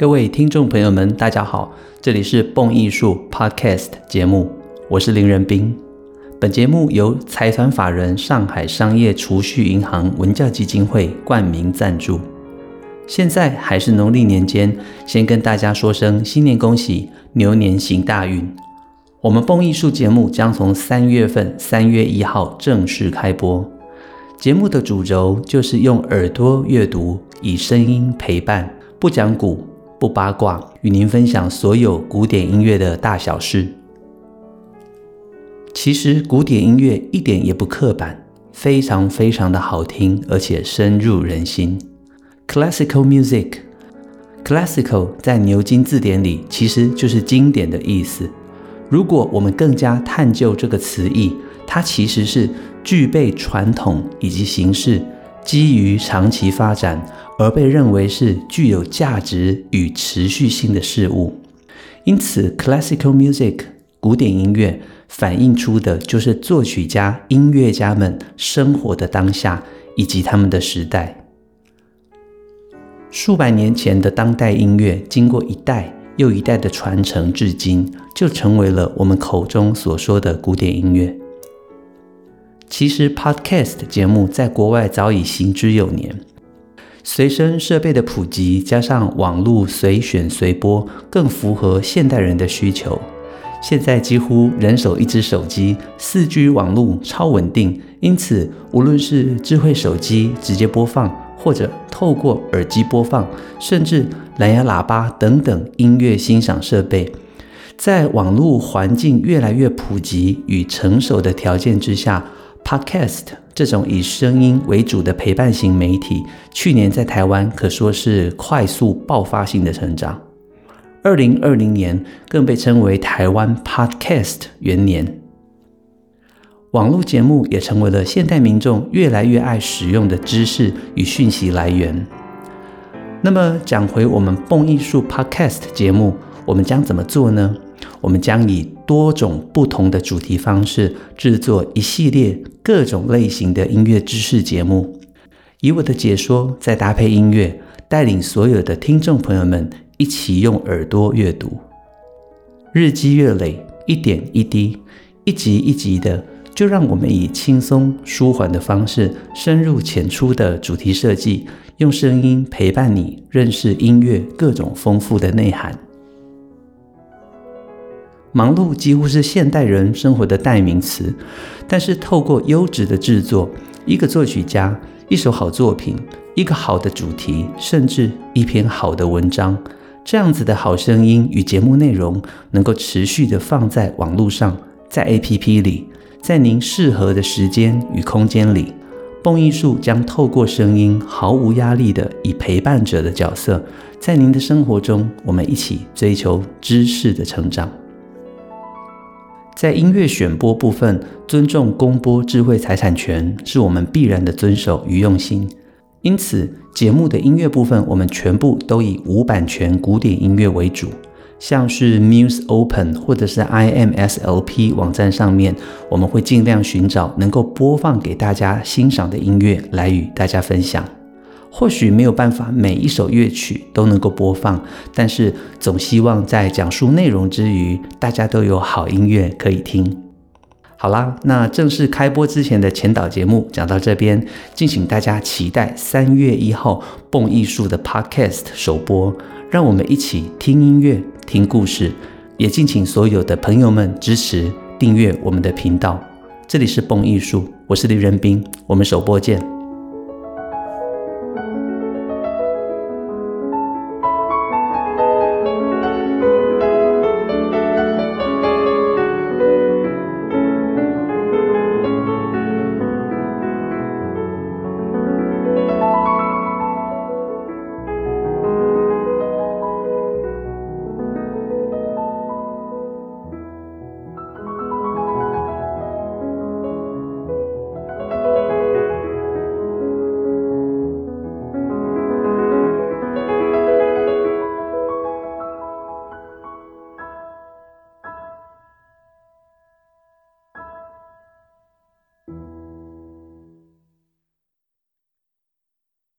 各位听众朋友们，大家好，这里是蹦艺术 Podcast 节目，我是林仁斌。本节目由财团法人上海商业储蓄银行文教基金会冠名赞助。现在还是农历年间，先跟大家说声新年恭喜，牛年行大运。我们蹦艺术节目将从三月份三月一号正式开播，节目的主轴就是用耳朵阅读，以声音陪伴，不讲古。不八卦，与您分享所有古典音乐的大小事。其实古典音乐一点也不刻板，非常非常的好听，而且深入人心。Classical music，classical 在牛津字典里其实就是经典的意思。如果我们更加探究这个词义，它其实是具备传统以及形式，基于长期发展。而被认为是具有价值与持续性的事物，因此，classical music 古典音乐反映出的就是作曲家、音乐家们生活的当下以及他们的时代。数百年前的当代音乐，经过一代又一代的传承，至今就成为了我们口中所说的古典音乐。其实，podcast 节目在国外早已行之有年。随身设备的普及，加上网络随选随播，更符合现代人的需求。现在几乎人手一只手机，四 G 网络超稳定，因此无论是智慧手机直接播放，或者透过耳机播放，甚至蓝牙喇叭等等音乐欣赏设备，在网络环境越来越普及与成熟的条件之下。Podcast 这种以声音为主的陪伴型媒体，去年在台湾可说是快速爆发性的成长。二零二零年更被称为台湾 Podcast 元年。网络节目也成为了现代民众越来越爱使用的知识与讯息来源。那么讲回我们蹦艺术 Podcast 节目，我们将怎么做呢？我们将以多种不同的主题方式制作一系列各种类型的音乐知识节目，以我的解说再搭配音乐，带领所有的听众朋友们一起用耳朵阅读。日积月累，一点一滴，一集一集的，就让我们以轻松舒缓的方式，深入浅出的主题设计，用声音陪伴你认识音乐各种丰富的内涵。忙碌几乎是现代人生活的代名词，但是透过优质的制作，一个作曲家，一首好作品，一个好的主题，甚至一篇好的文章，这样子的好声音与节目内容，能够持续的放在网络上，在 APP 里，在您适合的时间与空间里，蹦艺术将透过声音，毫无压力的以陪伴者的角色，在您的生活中，我们一起追求知识的成长。在音乐选播部分，尊重公播智慧财产权是我们必然的遵守与用心。因此，节目的音乐部分，我们全部都以无版权古典音乐为主。像是 Muse Open 或者是 IMSLP 网站上面，我们会尽量寻找能够播放给大家欣赏的音乐来与大家分享。或许没有办法每一首乐曲都能够播放，但是总希望在讲述内容之余，大家都有好音乐可以听。好啦，那正式开播之前的前导节目讲到这边，敬请大家期待三月一号蹦艺术的 Podcast 首播，让我们一起听音乐、听故事，也敬请所有的朋友们支持订阅我们的频道。这里是蹦艺术，我是李仁斌，我们首播见。